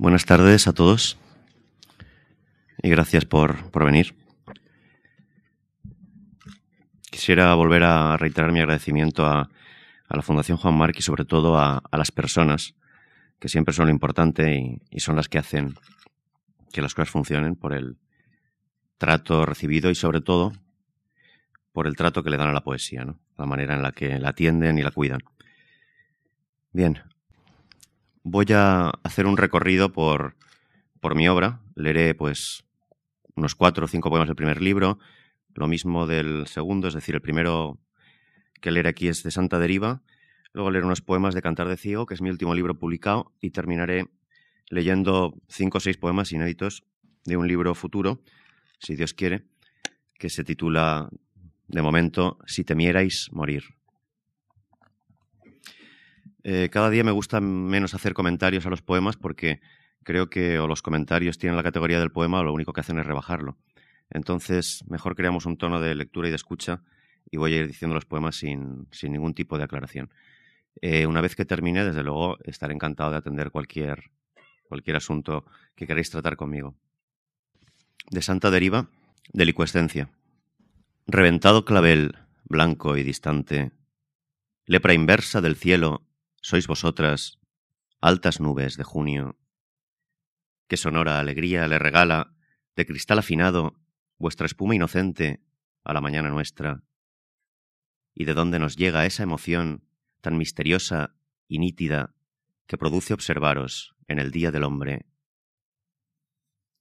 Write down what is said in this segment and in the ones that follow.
Buenas tardes a todos y gracias por, por venir. Quisiera volver a reiterar mi agradecimiento a, a la Fundación Juan Marc y sobre todo a, a, las personas, que siempre son lo importante y, y son las que hacen que las cosas funcionen por el trato recibido y sobre todo por el trato que le dan a la poesía, ¿no? la manera en la que la atienden y la cuidan. Bien, voy a hacer un recorrido por, por mi obra. Leeré, pues, unos cuatro o cinco poemas del primer libro, lo mismo del segundo, es decir, el primero que leer aquí es de Santa Deriva. Luego leeré unos poemas de Cantar de Ciego, que es mi último libro publicado, y terminaré leyendo cinco o seis poemas inéditos de un libro futuro, si Dios quiere, que se titula, de momento, Si temierais morir. Eh, cada día me gusta menos hacer comentarios a los poemas porque creo que o los comentarios tienen la categoría del poema o lo único que hacen es rebajarlo. Entonces, mejor creamos un tono de lectura y de escucha y voy a ir diciendo los poemas sin, ningún tipo de aclaración. Eh, una vez que termine, desde luego, estaré encantado de atender cualquier, cualquier asunto que queráis tratar conmigo. De Santa Deriva, delicuescencia. Reventado clavel, blanco y distante, lepra inversa del cielo sois vosotras, altas nubes de junio. Qué sonora alegría le regala, de cristal afinado, vuestra espuma inocente a la mañana nuestra. ¿Y de dónde nos llega esa emoción tan misteriosa y nítida que produce observaros en el día del hombre?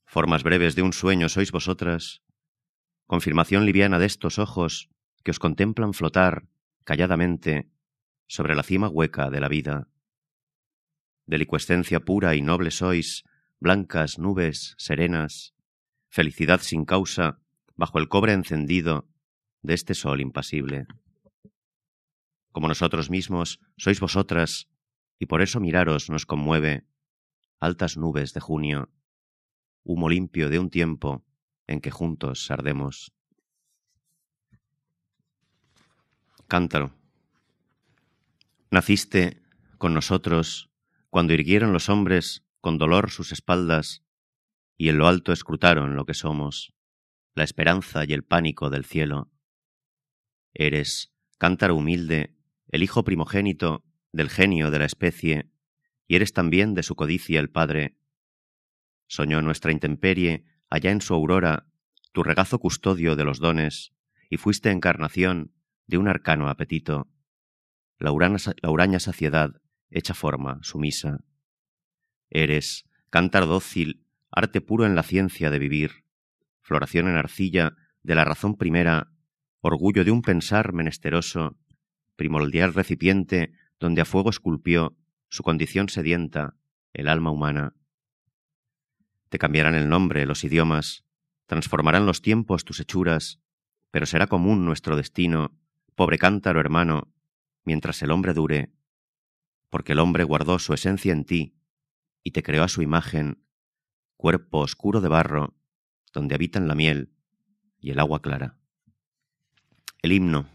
Formas breves de un sueño sois vosotras, confirmación liviana de estos ojos que os contemplan flotar calladamente sobre la cima hueca de la vida. Delicuescencia pura y noble sois, blancas nubes serenas, felicidad sin causa bajo el cobre encendido de este sol impasible. Como nosotros mismos, sois vosotras, y por eso miraros nos conmueve, altas nubes de junio, humo limpio de un tiempo en que juntos ardemos. Cántaro. Naciste con nosotros cuando irguieron los hombres con dolor sus espaldas y en lo alto escrutaron lo que somos, la esperanza y el pánico del cielo. Eres, cántaro humilde, el hijo primogénito del genio de la especie, y eres también de su codicia el padre. Soñó nuestra intemperie allá en su aurora, tu regazo custodio de los dones, y fuiste encarnación de un arcano apetito la, huraña saciedad hecha forma, sumisa. Eres, cántaro dócil, arte puro en la ciencia de vivir, floración en arcilla de la razón primera, orgullo de un pensar menesteroso, primordial recipiente donde a fuego esculpió su condición sedienta, el alma humana. Te cambiarán el nombre, los idiomas, transformarán los tiempos tus hechuras, pero será común nuestro destino, pobre cántaro hermano, mientras el hombre dure, porque el hombre guardó su esencia en ti y te creó a su imagen, cuerpo oscuro de barro, donde habitan la miel y el agua clara. El himno.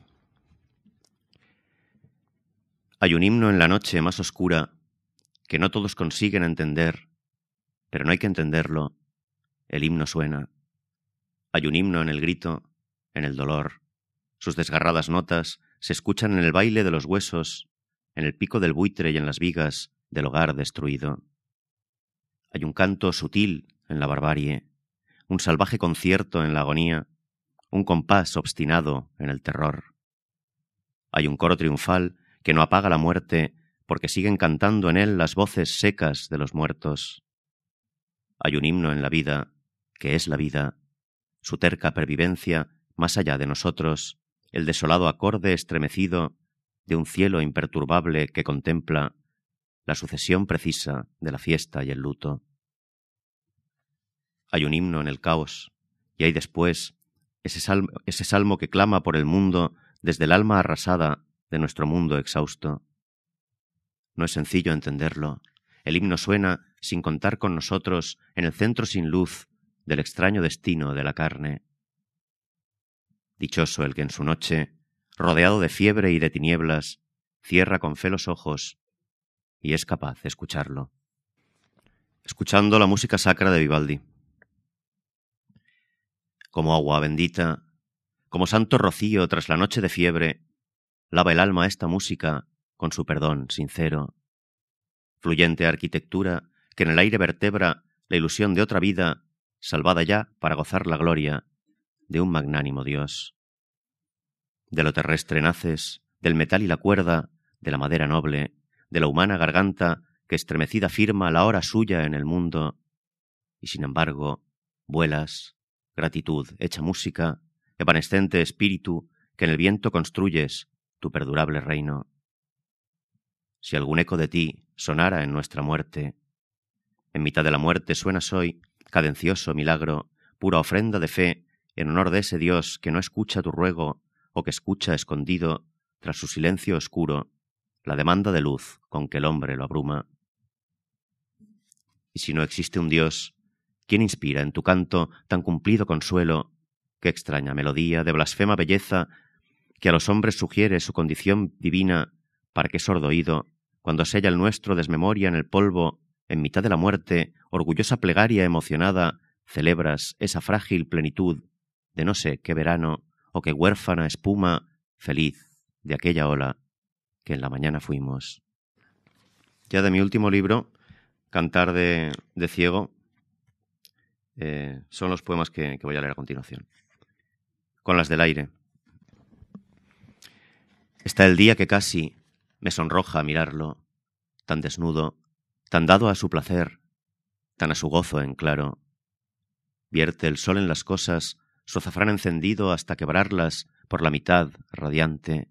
Hay un himno en la noche más oscura que no todos consiguen entender, pero no hay que entenderlo. El himno suena. Hay un himno en el grito, en el dolor. Sus desgarradas notas se escuchan en el baile de los huesos, en el pico del buitre y en las vigas del hogar destruido. Hay un canto sutil en la barbarie, un salvaje concierto en la agonía, un compás obstinado en el terror. Hay un coro triunfal que no apaga la muerte porque siguen cantando en él las voces secas de los muertos. Hay un himno en la vida, que es la vida, su terca pervivencia más allá de nosotros, el desolado acorde estremecido de un cielo imperturbable que contempla la sucesión precisa de la fiesta y el luto. Hay un himno en el caos, y hay después ese salmo, que clama por el mundo desde el alma arrasada de nuestro mundo exhausto. No es sencillo entenderlo. El himno suena sin contar con nosotros en el centro sin luz del extraño destino de la carne. Dichoso el que en su noche, rodeado de fiebre y de tinieblas, cierra con fe los ojos y es capaz de escucharlo. escuchando la música sacra de Vivaldi. Como agua bendita, como santo rocío tras la noche de fiebre, lava el alma esta música con su perdón sincero. Fluyente arquitectura que en el aire vertebra la ilusión de otra vida, salvada ya para gozar la gloria de un magnánimo Dios. De lo terrestre naces, del metal y la cuerda, de la madera noble, de la humana garganta que estremecida firma la hora suya en el mundo, y sin embargo vuelas, gratitud hecha música, evanescente espíritu que en el viento construyes tu perdurable reino. Si algún eco de ti sonara en nuestra muerte, en mitad de la muerte suenas hoy, cadencioso milagro, pura ofrenda de fe, en honor de ese Dios que no escucha tu ruego o que escucha escondido, tras su silencio oscuro, la demanda de luz con que el hombre lo abruma. Y si no existe un Dios, ¿quién inspira en tu canto tan cumplido consuelo? Qué extraña melodía de blasfema belleza que a los hombres sugiere su condición divina para que sordo oído, cuando sella el nuestro desmemoria en el polvo, en mitad de la muerte, orgullosa plegaria emocionada, celebras esa frágil plenitud de no sé qué verano o qué huérfana espuma feliz de aquella ola que en la mañana fuimos. Ya de mi último libro, Cantar de, Ciego, eh, son los poemas que, que voy a leer a continuación. Con las del aire. Está el día que casi me sonroja mirarlo, tan desnudo, tan dado a su placer, tan a su gozo en claro. Vierte el sol en las cosas, su azafrán encendido hasta quebrarlas por la mitad radiante.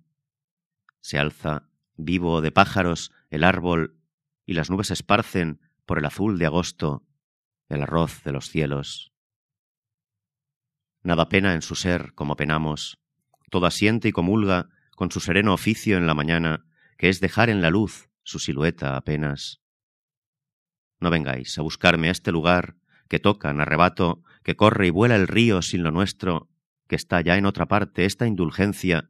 Se alza, vivo de pájaros, el árbol, y las nubes esparcen por el azul de agosto el arroz de los cielos. Nada pena en su ser como penamos, todo asiente y comulga con su sereno oficio en la mañana, que es dejar en la luz su silueta apenas. No vengáis a buscarme a este lugar que toca en arrebato, que corre y vuela el río sin lo nuestro, que está ya en otra parte esta indulgencia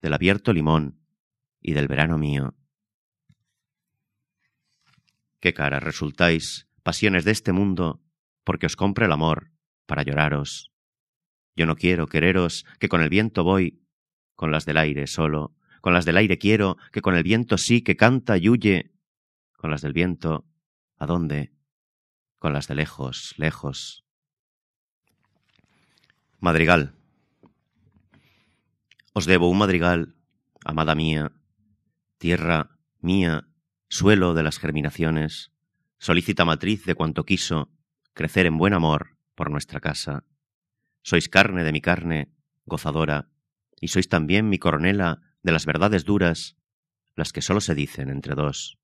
del abierto limón y del verano mío. Qué cara resultáis, pasiones de este mundo, porque os compre el amor para lloraros. Yo no quiero quereros, que con el viento voy, con las del aire solo, con las del aire quiero, que con el viento sí, que canta y huye, con las del viento, ¿a dónde? Con las de lejos, lejos. Madrigal. Os debo un madrigal, amada mía, tierra mía, suelo de las germinaciones, solícita matriz de cuanto quiso crecer en buen amor por nuestra casa. Sois carne de mi carne, gozadora, y sois también mi coronela de las verdades duras, las que sólo se dicen entre dos.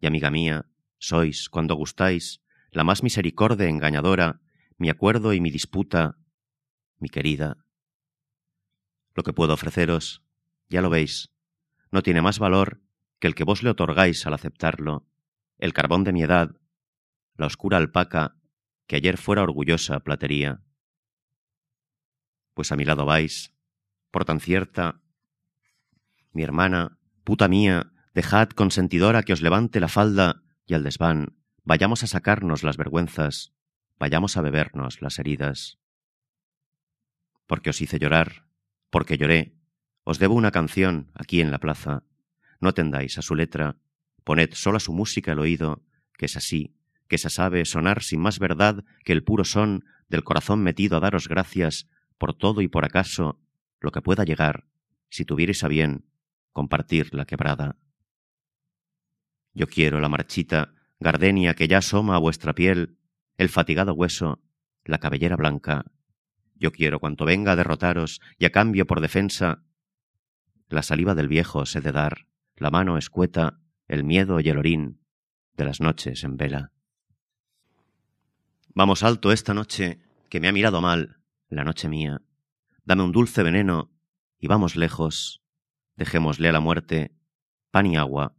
Y amiga mía, sois, cuando gustáis, la más misericordia engañadora, mi acuerdo y mi disputa, mi querida. Lo que puedo ofreceros, ya lo veis, no tiene más valor que el que vos le otorgáis al aceptarlo, el carbón de mi edad, la oscura alpaca que ayer fuera orgullosa platería. Pues a mi lado vais, por tan cierta, mi hermana, puta mía, dejad consentidora que os levante la falda y al desván, vayamos a sacarnos las vergüenzas, vayamos a bebernos las heridas. Porque os hice llorar, porque lloré, os debo una canción aquí en la plaza, no tendáis a su letra, poned solo a su música el oído, que es así, que se sabe sonar sin más verdad que el puro son del corazón metido a daros gracias por todo y por acaso lo que pueda llegar, si tuvierais a bien compartir la quebrada. Yo quiero la marchita, gardenia que ya asoma a vuestra piel, el fatigado hueso, la cabellera blanca. Yo quiero cuanto venga a derrotaros y a cambio por defensa, la saliva del viejo se de dar la mano escueta, el miedo y el orín de las noches en vela. Vamos alto esta noche, que me ha mirado mal, la noche mía. Dame un dulce veneno y vamos lejos. Dejémosle a la muerte pan y agua,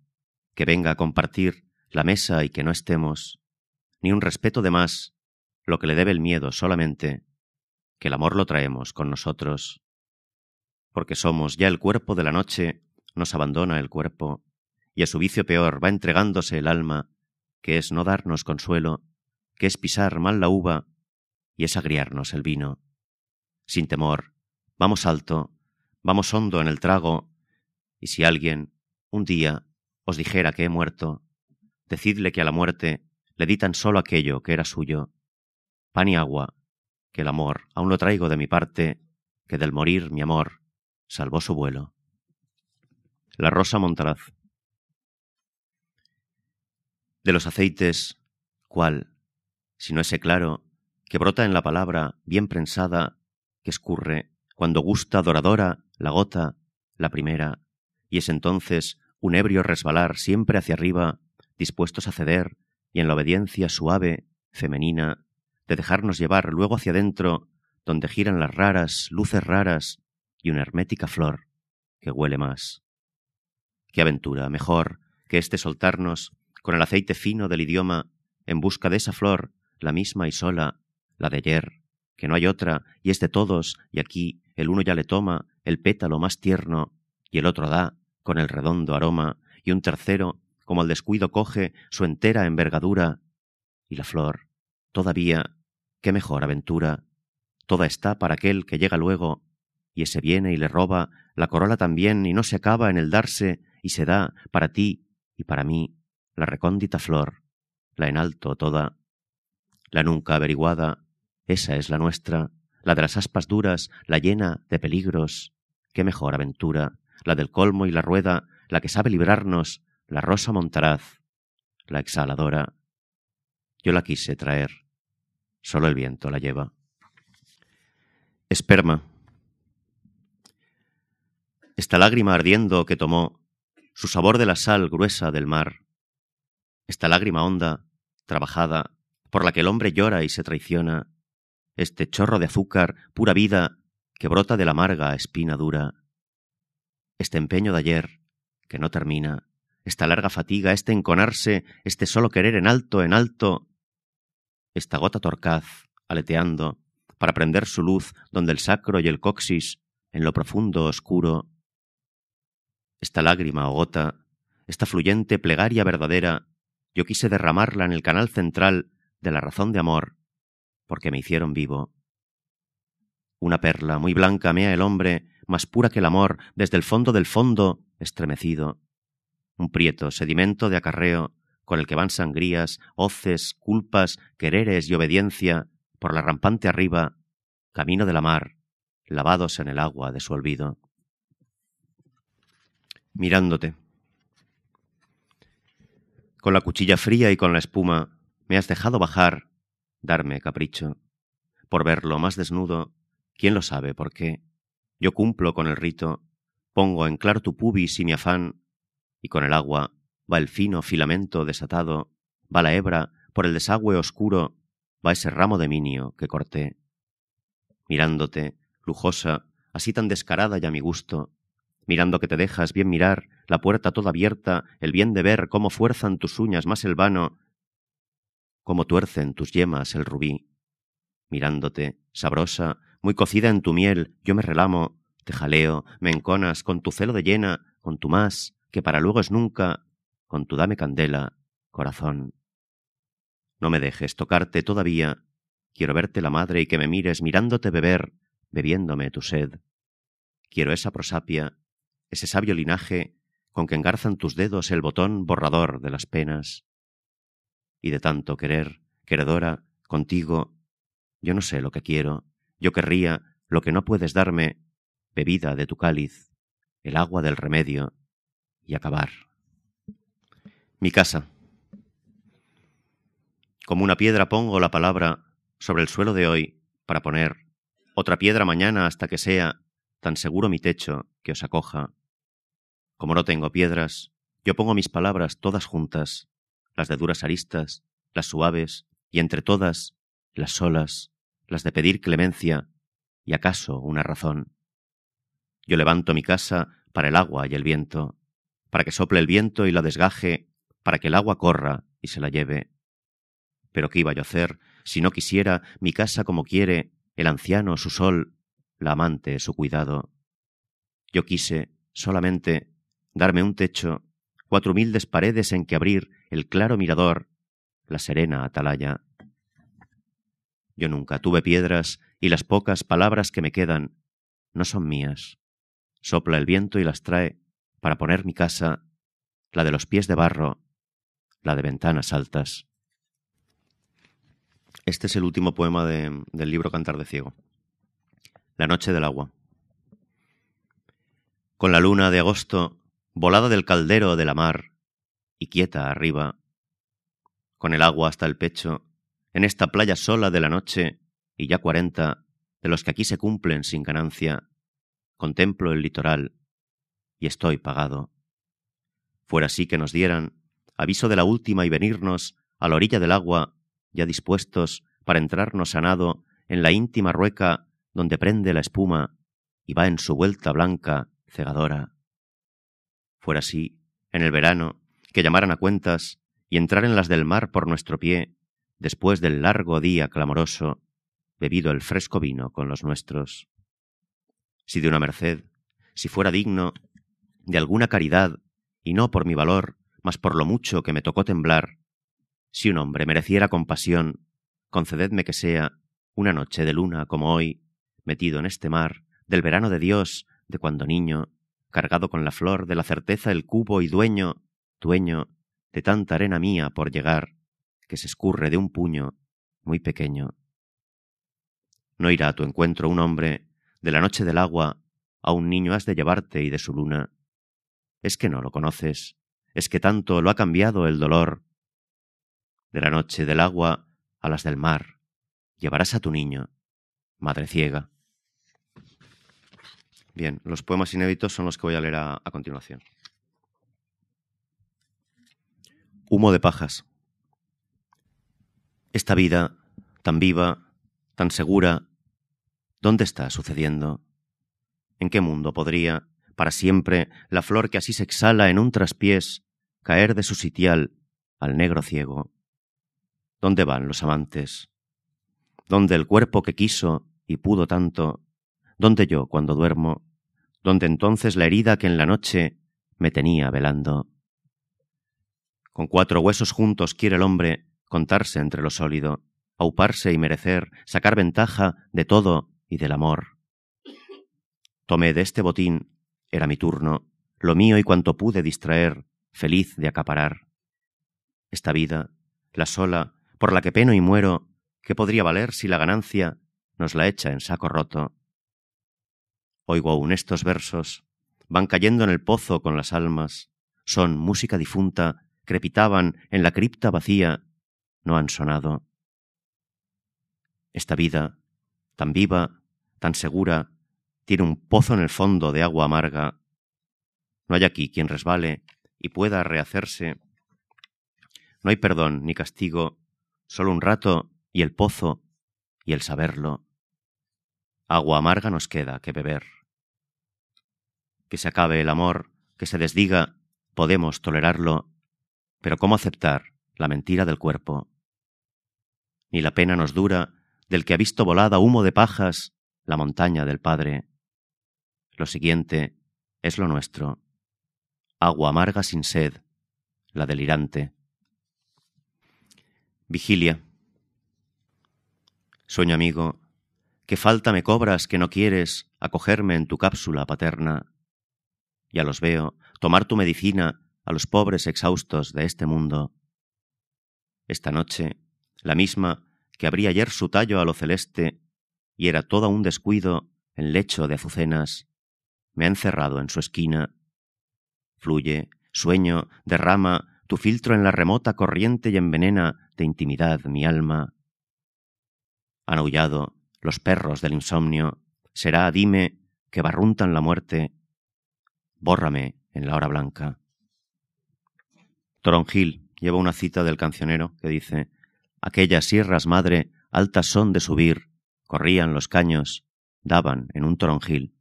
que venga a compartir la mesa y que no estemos, ni un respeto de más, lo que le debe el miedo solamente, que el amor lo traemos con nosotros, porque somos ya el cuerpo de la noche nos abandona el cuerpo, y a su vicio peor va entregándose el alma, que es no darnos consuelo, que es pisar mal la uva y es agriarnos el vino. Sin temor, vamos alto, vamos hondo en el trago, y si alguien, un día, os dijera que he muerto, decidle que a la muerte le di tan solo aquello que era suyo, pan y agua, que el amor aún lo traigo de mi parte, que del morir mi amor salvó su vuelo. La Rosa Montaraz. De los aceites, ¿cuál? Si no ese claro, que brota en la palabra bien prensada, que escurre, cuando gusta doradora, la gota, la primera, y es entonces un ebrio resbalar siempre hacia arriba, dispuestos a ceder, y en la obediencia suave, femenina, de dejarnos llevar luego hacia adentro, donde giran las raras, luces raras, y una hermética flor que huele más. Qué aventura, mejor, que este soltarnos con el aceite fino del idioma en busca de esa flor, la misma y sola, la de ayer, que no hay otra, y es de todos, y aquí el uno ya le toma el pétalo más tierno, y el otro da, con el redondo aroma, y un tercero, como al descuido coge su entera envergadura, y la flor, todavía, qué mejor aventura, toda está para aquel que llega luego, y ese viene y le roba la corola también, y no se acaba en el darse, y se da para ti y para mí la recóndita flor, la en alto toda, la nunca averiguada, esa es la nuestra, la de las aspas duras, la llena de peligros, qué mejor aventura, la del colmo y la rueda, la que sabe librarnos, la rosa montaraz, la exhaladora. Yo la quise traer, solo el viento la lleva. Esperma. Esta lágrima ardiendo que tomó su sabor de la sal gruesa del mar, esta lágrima honda, trabajada, por la que el hombre llora y se traiciona, este chorro de azúcar, pura vida, que brota de la amarga espina dura, este empeño de ayer, que no termina, esta larga fatiga, este enconarse, este solo querer en alto, en alto, esta gota torcaz, aleteando, para prender su luz donde el sacro y el coxis, en lo profundo oscuro, esta lágrima o gota, esta fluyente plegaria verdadera, yo quise derramarla en el canal central de la razón de amor, porque me hicieron vivo. Una perla muy blanca mea el hombre, más pura que el amor, desde el fondo del fondo, estremecido. Un prieto sedimento de acarreo, con el que van sangrías, hoces, culpas, quereres y obediencia, por la rampante arriba, camino de la mar, lavados en el agua de su olvido mirándote. Con la cuchilla fría y con la espuma me has dejado bajar, darme capricho. Por verlo más desnudo, ¿quién lo sabe por qué? Yo cumplo con el rito, pongo en claro tu pubis y mi afán, y con el agua va el fino filamento desatado, va la hebra por el desagüe oscuro, va ese ramo de minio que corté. Mirándote, lujosa, así tan descarada y a mi gusto, mirando que te dejas bien mirar, la puerta toda abierta, el bien de ver cómo fuerzan tus uñas más el vano, cómo tuercen tus yemas el rubí. Mirándote, sabrosa, muy cocida en tu miel, yo me relamo, te jaleo, me enconas con tu celo de llena, con tu más, que para luego es nunca, con tu dame candela, corazón. No me dejes tocarte todavía, quiero verte la madre y que me mires mirándote beber, bebiéndome tu sed. Quiero esa prosapia, ese sabio linaje con que engarzan tus dedos el botón borrador de las penas. Y de tanto querer, queredora, contigo, yo no sé lo que quiero, yo querría lo que no puedes darme, bebida de tu cáliz, el agua del remedio, y acabar. Mi casa. Como una piedra pongo la palabra sobre el suelo de hoy para poner otra piedra mañana hasta que sea tan seguro mi techo que os acoja. Como no tengo piedras, yo pongo mis palabras todas juntas, las de duras aristas, las suaves, y entre todas, las solas, las de pedir clemencia, y acaso una razón. Yo levanto mi casa para el agua y el viento, para que sople el viento y la desgaje, para que el agua corra y se la lleve. Pero ¿qué iba yo a hacer si no quisiera mi casa como quiere el anciano su sol la amante su cuidado. Yo quise, solamente, darme un techo, cuatro humildes paredes en que abrir el claro mirador, la serena atalaya. Yo nunca tuve piedras y las pocas palabras que me quedan no son mías. Sopla el viento y las trae para poner mi casa, la de los pies de barro, la de ventanas altas. Este es el último poema del libro Cantar de Ciego. La noche del agua. Con la luna de agosto, volada del caldero de la mar, y quieta arriba, con el agua hasta el pecho, en esta playa sola de la noche, y ya cuarenta, de los que aquí se cumplen sin ganancia, contemplo el litoral, y estoy pagado. Fuera así que nos dieran aviso de la última y venirnos a la orilla del agua, ya dispuestos para entrarnos a nado en la íntima rueca donde prende la espuma y va en su vuelta blanca, cegadora. Fuera así, en el verano, que llamaran a cuentas y entrar en las del mar por nuestro pie, después del largo día clamoroso, bebido el fresco vino con los nuestros. Si de una merced, si fuera digno de alguna caridad, y no por mi valor, mas por lo mucho que me tocó temblar, si un hombre mereciera compasión, concededme que sea una noche de luna como hoy, metido en este mar del verano de Dios, de cuando niño, cargado con la flor de la certeza el cubo y dueño, dueño de tanta arena mía por llegar, que se escurre de un puño muy pequeño. No irá a tu encuentro un hombre, de la noche del agua, a un niño has de llevarte y de su luna. Es que no lo conoces, es que tanto lo ha cambiado el dolor. De la noche del agua a las del mar, llevarás a tu niño, madre ciega. Bien, los poemas inéditos son los que voy a leer a, continuación. Humo de pajas. Esta vida, tan viva, tan segura, ¿dónde está sucediendo? ¿En qué mundo podría, para siempre, la flor que así se exhala en un traspiés, caer de su sitial al negro ciego? ¿Dónde van los amantes? ¿Dónde el cuerpo que quiso y pudo tanto? ¿Dónde yo cuando duermo? ¿Dónde entonces la herida que en la noche me tenía velando? Con cuatro huesos juntos quiere el hombre contarse entre lo sólido, auparse y merecer, sacar ventaja de todo y del amor. Tomé de este botín, era mi turno, lo mío y cuanto pude distraer, feliz de acaparar. Esta vida, la sola, por la que peno y muero, ¿qué podría valer si la ganancia nos la echa en saco roto? Oigo aún estos versos, van cayendo en el pozo con las almas, son música difunta crepitaban en la cripta vacía, no han sonado. Esta vida, tan viva, tan segura, tiene un pozo en el fondo de agua amarga. No hay aquí quien resbale y pueda rehacerse. No hay perdón ni castigo, solo un rato y el pozo y el saberlo. Agua amarga nos queda que beber. Que se acabe el amor, que se desdiga, podemos tolerarlo, pero ¿cómo aceptar la mentira del cuerpo? Ni la pena nos dura del que ha visto volada humo de pajas la montaña del Padre. Lo siguiente es lo nuestro. Agua amarga sin sed, la delirante. Vigilia. Sueño amigo, qué falta me cobras que no quieres acogerme en tu cápsula paterna. Ya los veo, tomar tu medicina a los pobres exhaustos de este mundo. Esta noche, la misma que abría ayer su tallo a lo celeste y era todo un descuido en lecho de azucenas, me ha encerrado en su esquina. Fluye, sueño, derrama tu filtro en la remota corriente y envenena de intimidad mi alma. Han aullado los perros del insomnio, será, dime, que barruntan la muerte. Bórrame en la hora blanca. Toronjil lleva una cita del cancionero que dice Aquellas sierras, madre, altas son de subir, corrían los caños, daban en un toronjil.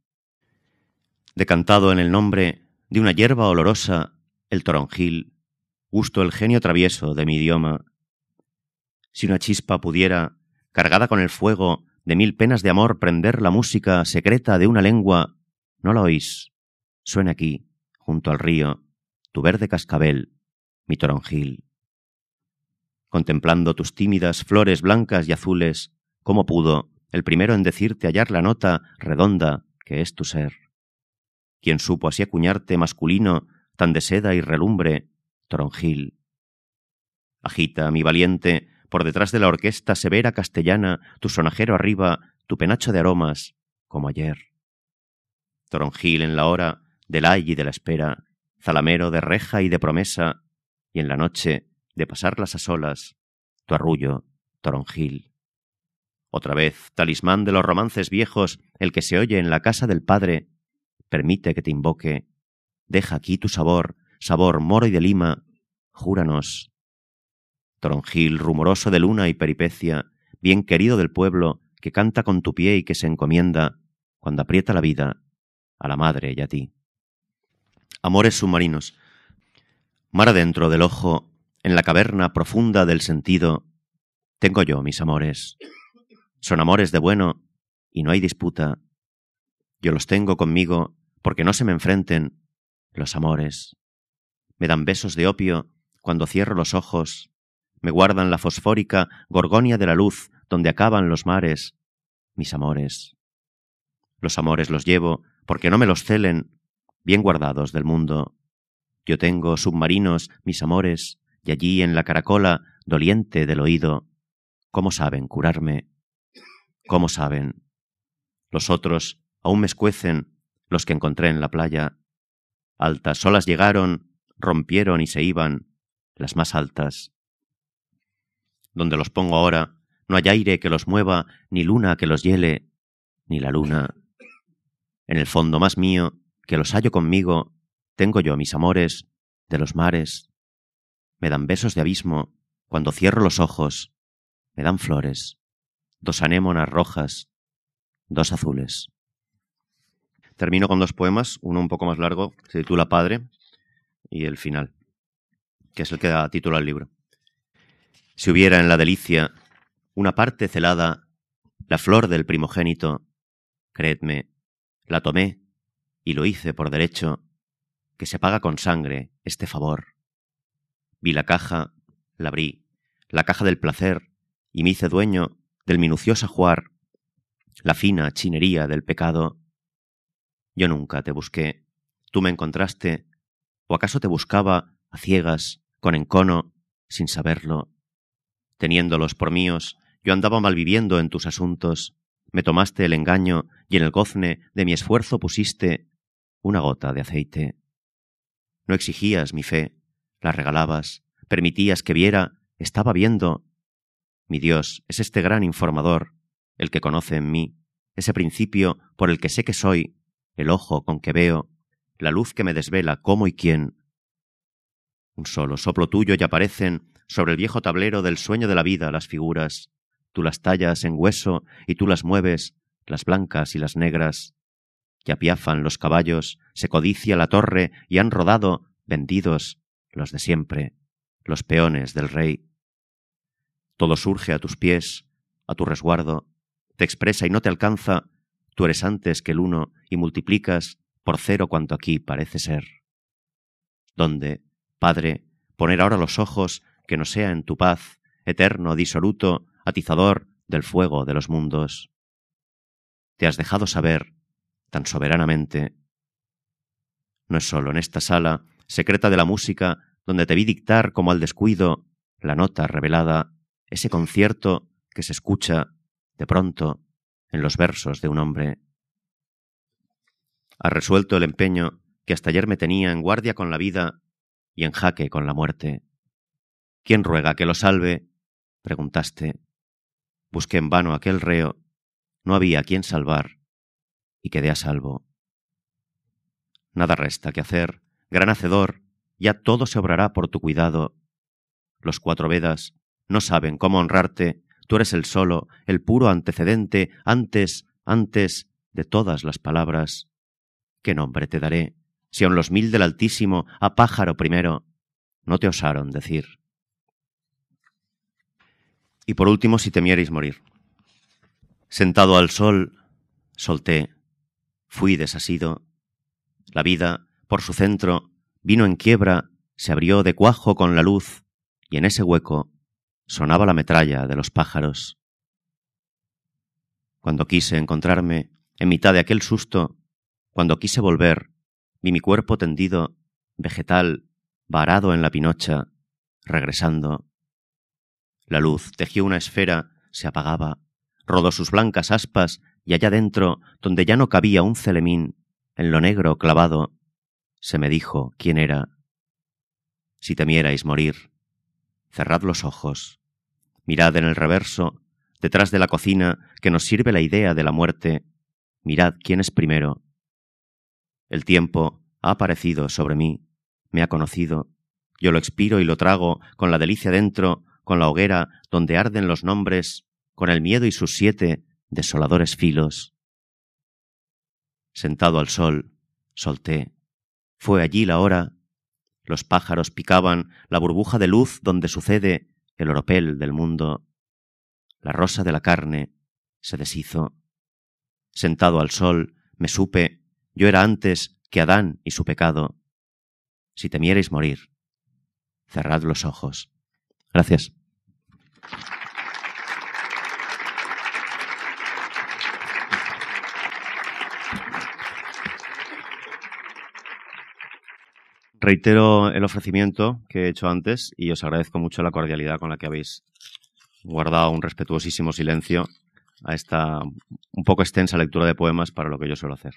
Decantado en el nombre de una hierba olorosa, el toronjil, gusto el genio travieso de mi idioma. Si una chispa pudiera, cargada con el fuego de mil penas de amor, prender la música secreta de una lengua, no la oís. Suena aquí, junto al río, tu verde cascabel, mi toronjil. Contemplando tus tímidas flores blancas y azules, ¿Cómo pudo el primero en decirte hallar la nota redonda que es tu ser? ¿Quién supo así acuñarte masculino tan de seda y relumbre, toronjil? Agita, mi valiente, por detrás de la orquesta severa castellana, tu sonajero arriba, tu penacho de aromas, como ayer. Toronjil en la hora del ay y de la espera, zalamero de reja y de promesa, y en la noche de pasarlas a solas, tu arrullo, toronjil. Otra vez, talismán de los romances viejos, el que se oye en la casa del padre, permite que te invoque, deja aquí tu sabor, sabor moro y de lima, júranos. Toronjil, rumoroso de luna y peripecia, bien querido del pueblo, que canta con tu pie y que se encomienda, cuando aprieta la vida, a la madre y a ti. Amores submarinos. Mar adentro del ojo, en la caverna profunda del sentido, tengo yo mis amores. Son amores de bueno y no hay disputa. Yo los tengo conmigo porque no se me enfrenten los amores. Me dan besos de opio cuando cierro los ojos, me guardan la fosfórica gorgonia de la luz donde acaban los mares, mis amores. Los amores los llevo porque no me los celen, bien guardados del mundo. Yo tengo submarinos, mis amores, y allí en la caracola, doliente del oído, ¿cómo saben curarme? ¿Cómo saben? Los otros aún me escuecen, los que encontré en la playa. Altas olas llegaron, rompieron y se iban, las más altas. Donde los pongo ahora, no hay aire que los mueva, ni luna que los hiele, ni la luna. En el fondo más mío, que los hallo conmigo, tengo yo mis amores de los mares. Me dan besos de abismo cuando cierro los ojos, me dan flores dos anémonas rojas, dos azules. Termino con dos poemas, uno un poco más largo, se titula Padre, y el final, que es el que da título al libro. Si hubiera en la delicia una parte celada, la flor del primogénito, creedme, la tomé y lo hice por derecho, que se paga con sangre este favor. Vi la caja, la abrí, la caja del placer, y me hice dueño del minucioso ajuar, la fina chinería del pecado. Yo nunca te busqué, tú me encontraste, o acaso te buscaba a ciegas, con encono, sin saberlo. Teniéndolos por míos, yo andaba malviviendo en tus asuntos, me tomaste el engaño y en el gozne de mi esfuerzo pusiste una gota de aceite. No exigías mi fe, la regalabas, permitías que viera, estaba viendo, mi Dios es este gran informador, el que conoce en mí, ese principio por el que sé que soy, el ojo con que veo, la luz que me desvela cómo y quién. Un solo soplo tuyo y aparecen sobre el viejo tablero del sueño de la vida las figuras, tú las tallas en hueso y tú las mueves, las blancas y las negras. Ya piafan los caballos, se codicia la torre y han rodado, vendidos, los de siempre, los peones del rey. Todo surge a tus pies, a tu resguardo, te expresa y no te alcanza, tú eres antes que el uno y multiplicas por cero cuanto aquí parece ser. ¿Dónde, Padre, poner ahora los ojos que no sea en tu paz, eterno, disoluto, atizador del fuego de los mundos? Te has dejado saber, tan soberanamente. No es sólo en esta sala, secreta de la música, donde te vi dictar como al descuido la nota revelada ese concierto que se escucha de pronto en los versos de un hombre. Ha resuelto el empeño que hasta ayer me tenía en guardia con la vida y en jaque con la muerte. ¿Quién ruega que lo salve? preguntaste. Busqué en vano aquel reo, no había quien salvar, y quedé a salvo. Nada resta que hacer, gran hacedor, ya todo se obrará por tu cuidado. Los cuatro Vedas no saben cómo honrarte, tú eres el solo, el puro antecedente, antes, antes de todas las palabras. ¿Qué nombre te daré, si aun los mil del Altísimo, a pájaro primero, no te osaron decir? Y por último, si temierais morir. Sentado al sol, solté, fui desasido. La vida, por su centro, vino en quiebra, se abrió de cuajo con la luz, y en ese hueco sonaba la metralla de los pájaros. Cuando quise encontrarme, en mitad de aquel susto, cuando quise volver, vi mi cuerpo tendido, vegetal, varado en la pinocha, regresando. La luz tejió una esfera, se apagaba, rodó sus blancas aspas, y allá dentro, donde ya no cabía un celemín, en lo negro clavado, se me dijo quién era. Si temierais morir, cerrad los ojos, mirad en el reverso, detrás de la cocina que nos sirve la idea de la muerte, mirad quién es primero. El tiempo ha aparecido sobre mí, me ha conocido, yo lo expiro y lo trago con la delicia dentro, con la hoguera donde arden los nombres, con el miedo y sus siete desoladores filos. Sentado al sol, solté. Fue allí la hora. Los pájaros picaban la burbuja de luz donde sucede el oropel del mundo. La rosa de la carne se deshizo. Sentado al sol, me supe, yo era antes que Adán y su pecado. Si temierais morir, cerrad los ojos. Gracias. Reitero el ofrecimiento que he hecho antes y os agradezco mucho la cordialidad con la que habéis guardado un respetuosísimo silencio a esta un poco extensa lectura de poemas para lo que yo suelo hacer.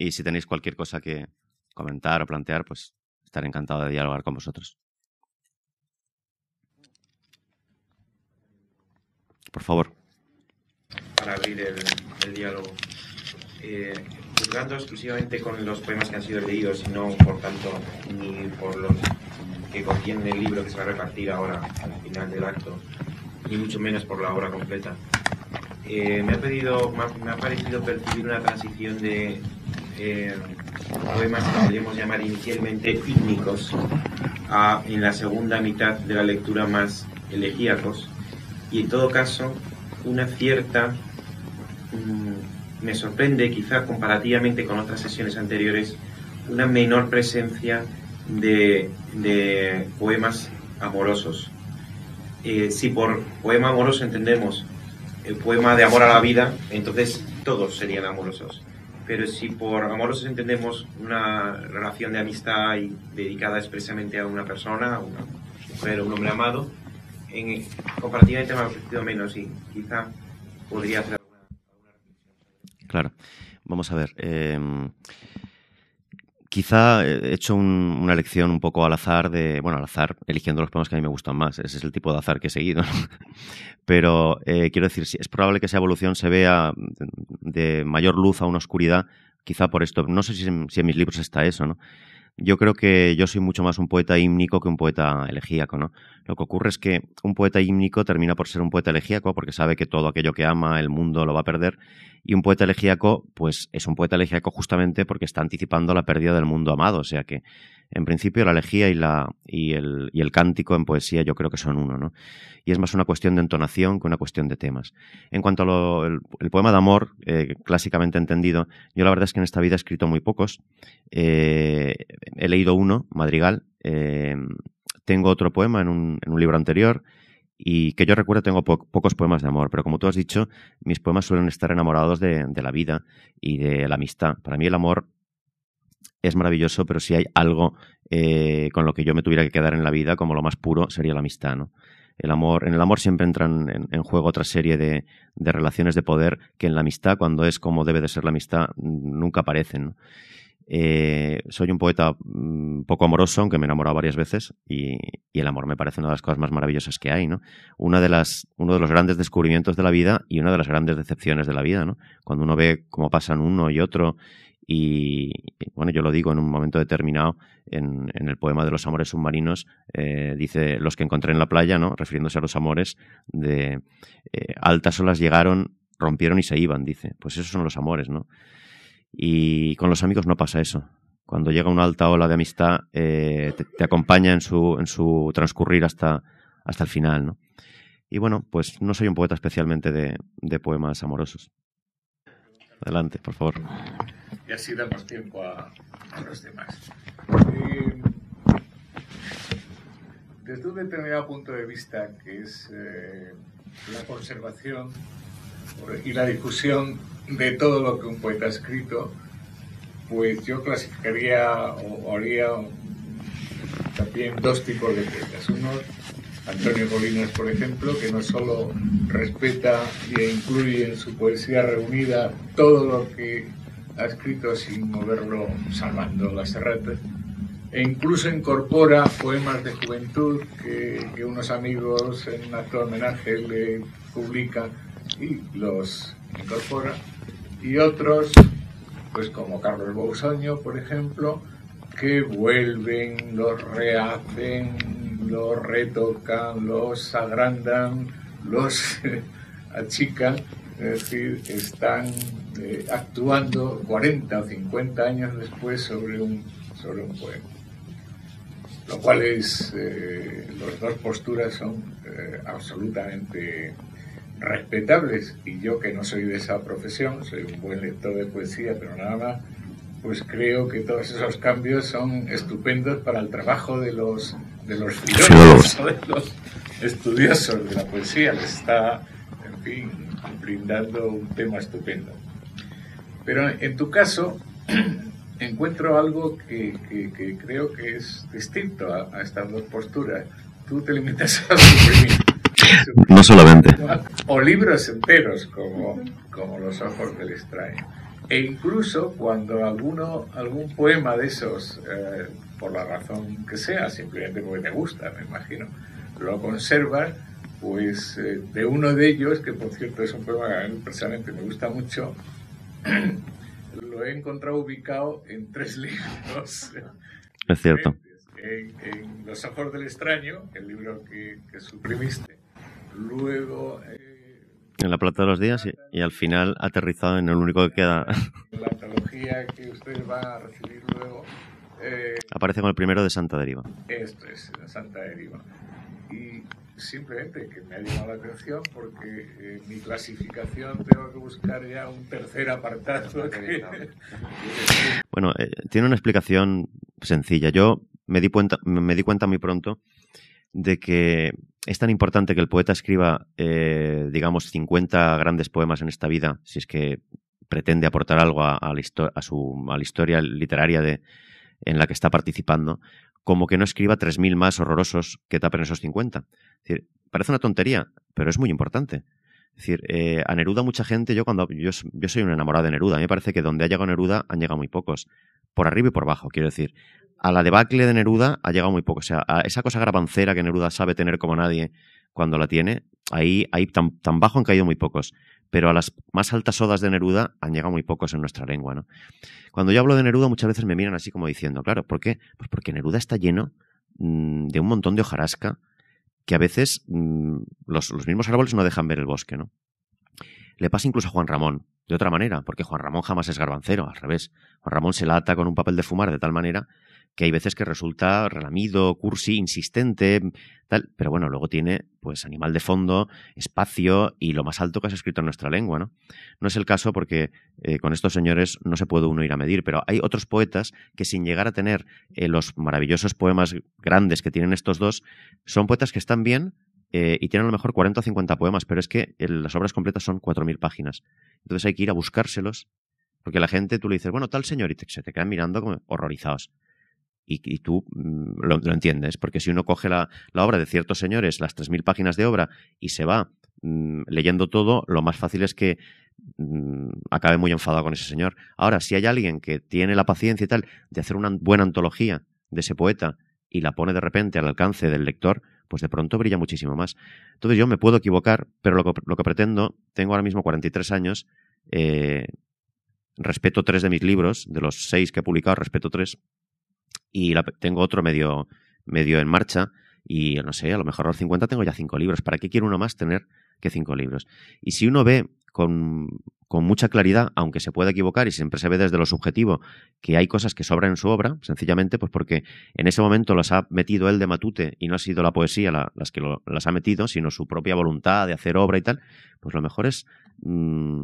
Y si tenéis cualquier cosa que comentar o plantear, pues estaré encantado de dialogar con vosotros. Por favor. Para abrir el, diálogo. Eh, juzgando exclusivamente con los poemas que han sido leídos y no por tanto ni por los que contiene el libro que se va a repartir ahora al final del acto, ni mucho menos por la obra completa. Eh, me, ha pedido, me ha, parecido percibir una transición de eh, poemas que podríamos llamar inicialmente ígnicos a, en la segunda mitad de la lectura más elegíacos y en todo caso una cierta mm, me sorprende quizá comparativamente con otras sesiones anteriores una menor presencia de, poemas amorosos. Eh, si por poema amoroso entendemos el poema de amor a la vida entonces todos serían amorosos pero si por amorosos entendemos una relación de amistad y dedicada expresamente a una persona, a una mujer o un hombre amado, en, comparativamente me ha ofrecido menos y quizá podría hacer alguna, reflexión. Claro, vamos a ver. Em, quizá he hecho una elección un poco al azar de, bueno, al azar, eligiendo los poemas que a mí me gustan más. Ese es el tipo de azar que he seguido. Pero eh, quiero decir, es probable que esa evolución se vea de mayor luz a una oscuridad, quizá por esto. No sé si en, si en mis libros está eso, ¿no? Yo creo que yo soy mucho más un poeta hímnico que un poeta elegíaco, ¿no? Lo que ocurre es que un poeta hímnico termina por ser un poeta elegíaco porque sabe que todo aquello que ama el mundo lo va a perder y un poeta elegíaco pues es un poeta elegíaco justamente porque está anticipando la pérdida del mundo amado, o sea que en principio la elegía y, la, y, el, y el cántico en poesía yo creo que son uno, ¿no? Y es más una cuestión de entonación que una cuestión de temas. En cuanto al el, poema de amor, eh, clásicamente entendido, yo la verdad es que en esta vida he escrito muy pocos. Eh, he leído uno, Madrigal. Eh, tengo otro poema en un, en un libro anterior y que yo recuerdo tengo pocos poemas de amor, pero como tú has dicho, mis poemas suelen estar enamorados de, la vida y de la amistad. Para mí el amor es maravilloso, pero si hay algo eh, con lo que yo me tuviera que quedar en la vida, como lo más puro, sería la amistad, ¿no? El amor, en el amor siempre entran en, juego otra serie de, de, relaciones de poder que en la amistad, cuando es como debe de ser la amistad, nunca aparecen. Eh, soy un poeta mm, poco amoroso, aunque me he enamorado varias veces, y, y, el amor me parece una de las cosas más maravillosas que hay, ¿no? Una de las, uno de los grandes descubrimientos de la vida y una de las grandes decepciones de la vida, ¿no? Cuando uno ve cómo pasan uno y otro y bueno, yo lo digo en un momento determinado en, el poema de los amores submarinos, eh, dice los que encontré en la playa, ¿no? Refiriéndose a los amores de eh, altas olas llegaron, rompieron y se iban, dice. Pues esos son los amores, ¿no? Y con los amigos no pasa eso. Cuando llega una alta ola de amistad, eh, te, te, acompaña en su, en su transcurrir hasta, hasta el final, ¿no? Y bueno, pues no soy un poeta especialmente de, de poemas amorosos. Adelante, por favor y así damos tiempo a, a los demás. desde un determinado punto de vista, que es eh, la conservación y la difusión de todo lo que un poeta ha escrito, pues yo clasificaría o haría también dos tipos de poetas. Uno, Antonio Colinas, por ejemplo, que no solo respeta e incluye en su poesía reunida todo lo que ha escrito sin moverlo salvando las erratas, e incluso incorpora poemas de juventud que, unos amigos en acto de homenaje le publican y los incorpora, y otros, pues como Carlos Bousoño, por ejemplo, que vuelven, los rehacen, los retocan, los agrandan, los achican, es decir, están eh, actuando 40 o 50 años después sobre un, sobre un poema. Lo cual es, eh, las dos posturas son eh, absolutamente respetables y yo que no soy de esa profesión, soy un buen lector de poesía, pero nada más, pues creo que todos esos cambios son estupendos para el trabajo de los de los filólogos de los estudiosos de la poesía. Les está, en fin, brindando un tema estupendo. Pero en tu caso, encuentro algo que, creo que es distinto a, estas dos posturas. Tú te limitas a suprimir. No solamente. O libros enteros, como, como Los ojos del extraño. E incluso cuando alguno, algún poema de esos, eh, por la razón que sea, simplemente porque te gusta, me imagino, lo conservas, pues eh, de uno de ellos, que por cierto es un poema que a mí personalmente me gusta mucho, lo he encontrado ubicado en tres libros. Es cierto. En, Los ojos del extraño, el libro que, suprimiste, luego... Eh, en la Plata de los Días y, al final aterrizado en el único que queda. La antología que ustedes van a recibir luego. Eh, Aparece con el primero de Santa Deriva. Esto es, Santa Deriva. Y simplemente que me ha llamado la atención porque en mi clasificación tengo que buscar ya un tercer apartado. bueno, eh, tiene una explicación sencilla. Yo me di cuenta, me di cuenta muy pronto de que es tan importante que el poeta escriba, eh, digamos, 50 grandes poemas en esta vida, si es que pretende aportar algo a, la, a, su, a la historia literaria de, en la que está participando, como que no escriba 3.000 más horrorosos que tapen esos 50. Es decir, parece una tontería, pero es muy importante. Es decir, eh, a Neruda mucha gente, yo cuando yo, yo, soy un enamorado de Neruda, a mí me parece que donde ha llegado Neruda han llegado muy pocos. Por arriba y por abajo, quiero decir a la debacle de Neruda ha llegado muy poco. O sea, a esa cosa grabancera que Neruda sabe tener como nadie cuando la tiene, ahí, ahí tan, tan bajo han caído muy pocos. Pero a las más altas odas de Neruda han llegado muy pocos en nuestra lengua, ¿no? Cuando yo hablo de Neruda muchas veces me miran así como diciendo, claro, ¿por qué? Pues porque Neruda está lleno mm, de un montón de hojarasca que a veces mm, los, los mismos árboles no dejan ver el bosque, ¿no? Le pasa incluso a Juan Ramón, de otra manera, porque Juan Ramón jamás es garbancero, al revés. Juan Ramón se la ata con un papel de fumar de tal manera que hay veces que resulta relamido, cursi, insistente, tal, pero bueno, luego tiene pues animal de fondo, espacio y lo más alto que has escrito en nuestra lengua, ¿no? No es el caso porque eh, con estos señores no se puede uno ir a medir, pero hay otros poetas que sin llegar a tener eh, los maravillosos poemas grandes que tienen estos dos, son poetas que están bien, eh, y tienen a lo mejor 40 o 50 poemas, pero es que las obras completas son 4.000 páginas. Entonces hay que ir a buscárselos, porque la gente, tú le dices, bueno, tal señor, y se te quedan mirando como horrorizados y, tú mm, lo, entiendes, porque si uno coge la, obra de ciertos señores, las 3.000 páginas de obra, y se va mm, leyendo todo, lo más fácil es que mm, acabe muy enfadado con ese señor. Ahora, si hay alguien que tiene la paciencia y tal de hacer una buena antología de ese poeta y la pone de repente al alcance del lector, pues de pronto brilla muchísimo más. Entonces yo me puedo equivocar, pero lo que, lo que pretendo, tengo ahora mismo 43 años, eh, respeto tres de mis libros, de los seis que he publicado, respeto tres, y tengo otro medio, medio en marcha y no sé, a lo mejor a los 50 tengo ya cinco libros. ¿Para qué quiere uno más tener que cinco libros? Y si uno ve con, con, mucha claridad, aunque se pueda equivocar y siempre se ve desde lo subjetivo, que hay cosas que sobran en su obra, sencillamente pues porque en ese momento las ha metido él de matute y no ha sido la poesía las que las ha metido, sino su propia voluntad de hacer obra y tal, pues lo mejor es mm,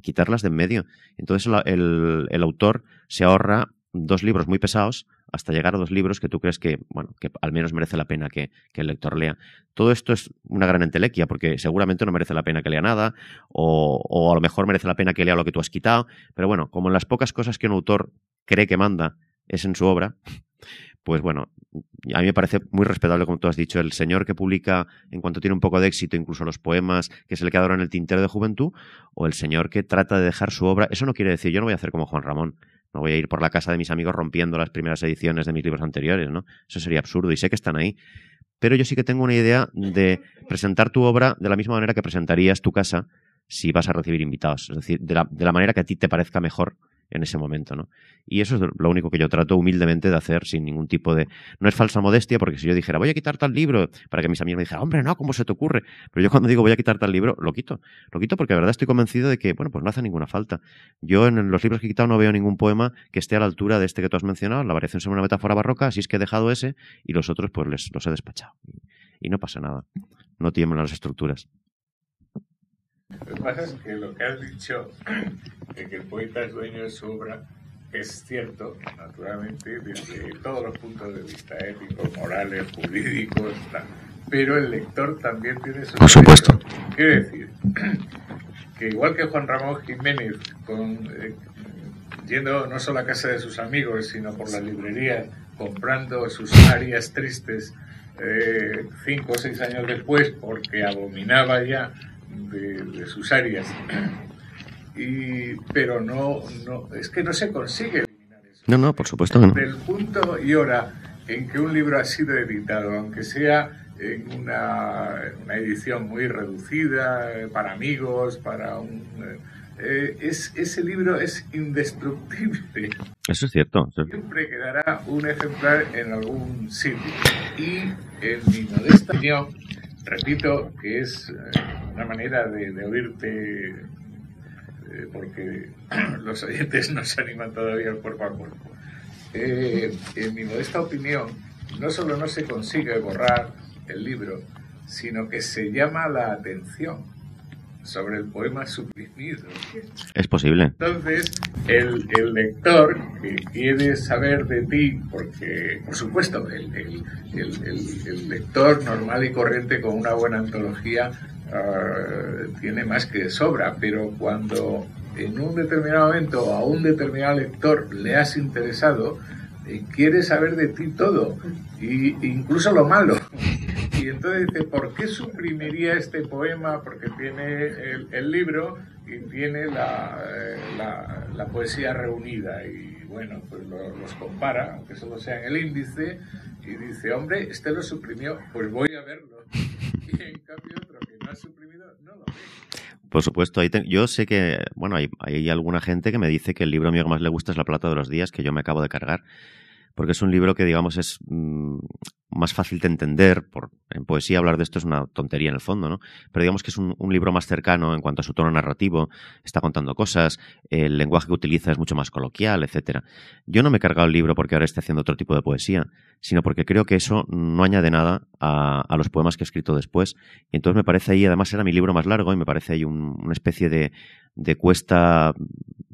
quitarlas de en medio. Entonces el, el autor se ahorra dos libros muy pesados hasta llegar a dos libros que tú crees que, bueno, que al menos merece la pena que, el lector lea. Todo esto es una gran entelequia, porque seguramente no merece la pena que lea nada, o, o a lo mejor merece la pena que lea lo que tú has quitado, pero bueno, como en las pocas cosas que un autor cree que manda es en su obra, pues bueno, a mí me parece muy respetable, como tú has dicho, el señor que publica, en cuanto tiene un poco de éxito, incluso los poemas que se le quedaron en el tintero de juventud, o el señor que trata de dejar su obra. Eso no quiere decir, yo no voy a hacer como Juan Ramón, no voy a ir por la casa de mis amigos rompiendo las primeras ediciones de mis libros anteriores, ¿no? Eso sería absurdo y sé que están ahí. Pero yo sí que tengo una idea de presentar tu obra de la misma manera que presentarías tu casa si vas a recibir invitados. Es decir, de la, de la manera que a ti te parezca mejor en ese momento, ¿no? Y eso es lo único que yo trato humildemente de hacer sin ningún tipo de... No es falsa modestia, porque si yo dijera, voy a quitar tal libro, para que mis amigos me dijeran, hombre, no, ¿cómo se te ocurre? Pero yo cuando digo voy a quitar tal libro, lo quito. Lo quito porque de verdad estoy convencido de que, bueno, pues no hace ninguna falta. Yo en los libros que he quitado no veo ningún poema que esté a la altura de este que tú has mencionado, la variación sobre una metáfora barroca, así es que he dejado ese y los otros pues les, los he despachado. Y no pasa nada. No tiemblan las estructuras. Lo que pasa es que lo que has dicho, de que el poeta es dueño de su obra, es cierto, naturalmente, desde todos los puntos de vista éticos, morales, jurídicos, pero el lector también tiene su... Por supuesto. Quiero decir, que igual que Juan Ramón Jiménez, con, eh, yendo no solo a casa de sus amigos, sino por la librería, comprando sus arias tristes eh, cinco o seis años después, porque abominaba ya de, sus áreas. Y, pero no, no, es que no se consigue eliminar eso. No, no, por supuesto que no. Del punto y hora en que un libro ha sido editado, aunque sea en una, una edición muy reducida, eh, para amigos, para un... Eh, es, ese libro es indestructible. Eso es cierto. Siempre quedará un ejemplar en algún sitio. Y en mi modesta opinión, repito que es eh, una manera de, oírte, eh, porque los oyentes no se animan todavía cuerpo a cuerpo. Eh, en mi modesta opinión, no solo no se consigue borrar el libro, sino que se llama la atención sobre el poema suprimido. Es posible. Entonces, el, el, lector que quiere saber de ti, porque, por supuesto, el, el, lector normal y corriente con una buena antología ah, tiene más que de sobra, pero cuando en un determinado momento a un determinado lector le has interesado, eh, quiere saber de ti todo, y, incluso lo malo. Y entonces dice, ¿por qué suprimiría este poema? Porque tiene el, libro y tiene eh, la, la, poesía reunida. Y bueno, pues los compara, aunque solo sea en el índice, y dice, hombre, este lo suprimió, pues voy a verlo. En cambio otro que no ha suprimido, no lo. Por supuesto, yo sé que, bueno, hay, hay, alguna gente que me dice que el libro mío que más le gusta es La Plata de los Días, que yo me acabo de cargar porque es un libro que, digamos, es mm, más fácil de entender. Por, en poesía hablar de esto es una tontería en el fondo, ¿no? Pero digamos que es un, libro más cercano en cuanto a su tono narrativo, está contando cosas, el lenguaje que utiliza es mucho más coloquial, etcétera. Yo no me he cargado el libro porque ahora esté haciendo otro tipo de poesía, sino porque creo que eso no añade nada a, los poemas que he escrito después. Y entonces me parece ahí, además era mi libro más largo y me parece ahí una especie de, de cuesta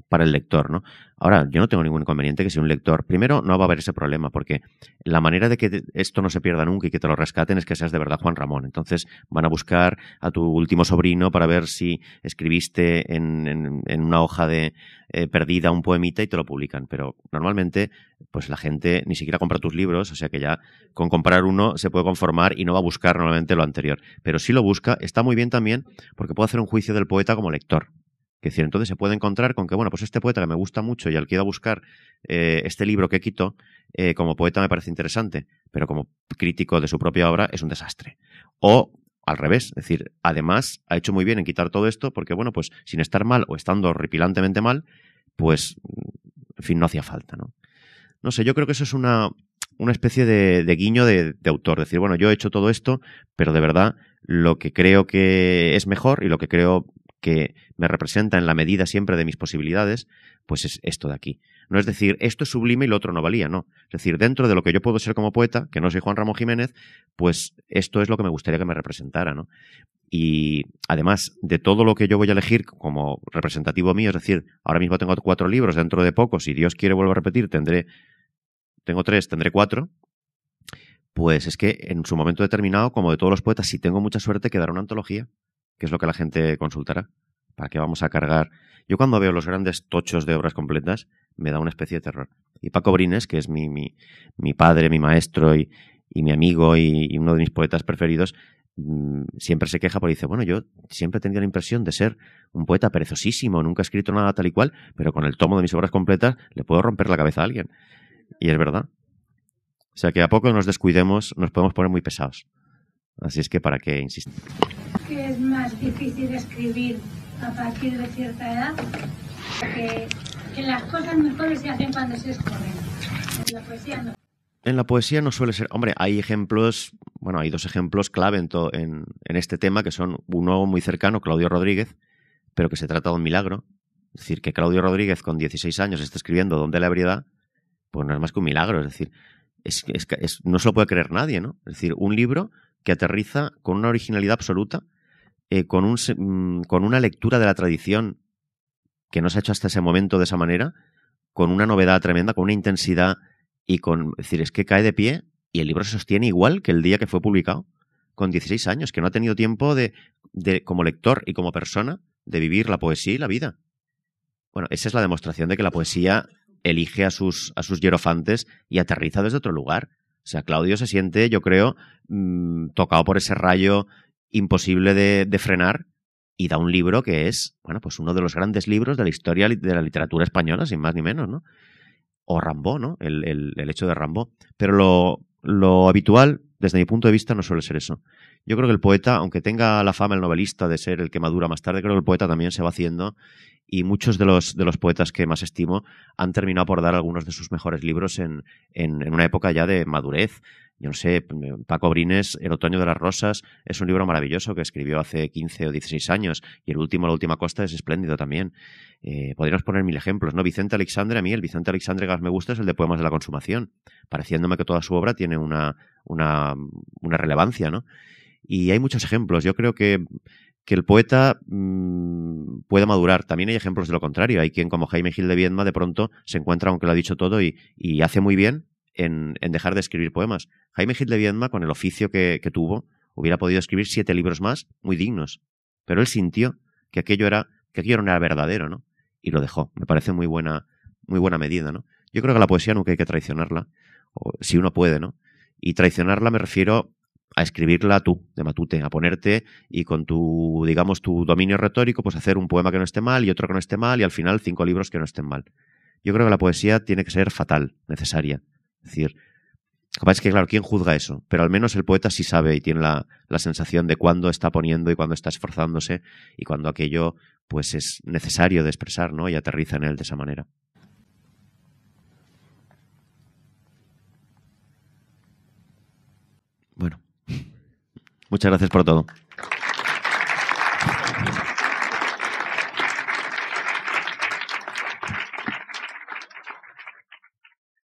para el lector, ¿no? Ahora, yo no tengo ningún inconveniente que si un lector, primero, no va a haber ese problema, porque la manera de que esto no se pierda nunca y que te lo rescaten es que seas de verdad Juan Ramón. Entonces, van a buscar a tu último sobrino para ver si escribiste en, una hoja de eh, perdida un poemita y te lo publican. Pero normalmente, pues la gente ni siquiera compra tus libros, o sea que ya con comprar uno se puede conformar y no va a buscar normalmente lo anterior. Pero si lo busca, está muy bien también porque puede hacer un juicio del poeta como lector decir, entonces se puede encontrar con que, bueno, pues este poeta que me gusta mucho y al que iba a buscar eh, este libro que quito, eh, como poeta me parece interesante, pero como crítico de su propia obra es un desastre. O al revés, es decir, además ha hecho muy bien en quitar todo esto porque, bueno, pues sin estar mal o estando horripilantemente mal, pues, en fin, no hacía falta, ¿no? No sé, yo creo que eso es una, una especie de, guiño de, de, autor. Decir, bueno, yo he hecho todo esto, pero de verdad lo que creo que es mejor y lo que creo que me representa en la medida siempre de mis posibilidades, pues es esto de aquí. No es decir, esto es sublime y lo otro no valía, no. Es decir, dentro de lo que yo puedo ser como poeta, que no soy Juan Ramón Jiménez, pues esto es lo que me gustaría que me representara, ¿no? Y además de todo lo que yo voy a elegir como representativo mío, es decir, ahora mismo tengo cuatro libros, dentro de poco, si Dios quiere vuelvo a repetir, tendré tengo tres, tendré cuatro, pues es que en su momento determinado, como de todos los poetas, si tengo mucha suerte, quedará una antología, que es lo que la gente consultará. ¿Para qué vamos a cargar? Yo cuando veo los grandes tochos de obras completas, me da una especie de terror. Y Paco Brines, que es mi, mi, mi padre, mi maestro y, y mi amigo y, uno de mis poetas preferidos, mm, siempre se queja porque dice, bueno, yo siempre he tenido la impresión de ser un poeta perezosísimo, nunca he escrito nada tal y cual, pero con el tomo de mis obras completas le puedo romper la cabeza a alguien. Y es verdad. O sea que a poco nos descuidemos, nos podemos poner muy pesados. Así es que para qué insistir. ¿Qué es más difícil escribir a partir de cierta edad? Que, que las cosas mejores se hacen cuando se escogen. En la poesía no. En la poesía no suele ser. Hombre, hay ejemplos. Bueno, hay dos ejemplos clave en, en, en, este tema, que son uno muy cercano, Claudio Rodríguez, pero que se trata de un milagro. Es decir, que Claudio Rodríguez con 16 años está escribiendo Donde la ebriedad, pues no es más que un milagro. Es decir, es, es, no se lo puede creer nadie, ¿no? Es decir, un libro que aterriza con una originalidad absoluta, eh, con, un, mm, con una lectura de la tradición que no se ha hecho hasta ese momento de esa manera, con una novedad tremenda, con una intensidad y con, es decir, es que cae de pie y el libro se sostiene igual que el día que fue publicado, con 16 años, que no ha tenido tiempo de, de, como lector y como persona, de vivir la poesía y la vida. Bueno, esa es la demostración de que la poesía elige a sus, a sus hierofantes y aterriza desde otro lugar. O sea, Claudio se siente, yo creo, mmm, tocado por ese rayo imposible de, frenar y da un libro que es, bueno, pues uno de los grandes libros de la historia de la literatura española, sin más ni menos, ¿no? o Rambo, ¿no? El, el, el hecho de Rambo. Pero lo, lo, habitual, desde mi punto de vista, no suele ser eso. Yo creo que el poeta, aunque tenga la fama el novelista de ser el que madura más tarde, creo que el poeta también se va haciendo y muchos de los, de los poetas que más estimo han terminado por dar algunos de sus mejores libros en, en, una época ya de madurez yo no sé, Paco Brines, El otoño de las rosas, es un libro maravilloso que escribió hace 15 o 16 años y el último, La última costa, es espléndido también. Eh, podríamos poner mil ejemplos, ¿no? Vicente Alexandre, a mí el Vicente Alexandre que más me gusta es el de Poemas de la Consumación, pareciéndome que toda su obra tiene una, una, una relevancia, ¿no? Y hay muchos ejemplos. Yo creo que, que el poeta mmm, puede madurar. También hay ejemplos de lo contrario. Hay quien, como Jaime Gil de Viedma, de pronto se encuentra, aunque lo ha dicho todo, y, y hace muy bien, en, en, dejar de escribir poemas. Jaime Gil de Viedma, con el oficio que, que, tuvo, hubiera podido escribir siete libros más muy dignos. Pero él sintió que aquello era, que aquello no era verdadero, ¿no? Y lo dejó. Me parece muy buena, muy buena medida, ¿no? Yo creo que la poesía nunca hay que traicionarla, o, si uno puede, ¿no? Y traicionarla me refiero a escribirla tú, de matute, a ponerte y con tu, digamos, tu dominio retórico, pues hacer un poema que no esté mal y otro que no esté mal y al final cinco libros que no estén mal. Yo creo que la poesía tiene que ser fatal, necesaria. Es decir, capaz que, claro, ¿quién juzga eso? Pero al menos el poeta sí sabe y tiene la, la sensación de cuándo está poniendo y cuándo está esforzándose y cuando aquello pues es necesario de expresar, ¿no? Y aterriza en él de esa manera. Bueno, muchas gracias por todo.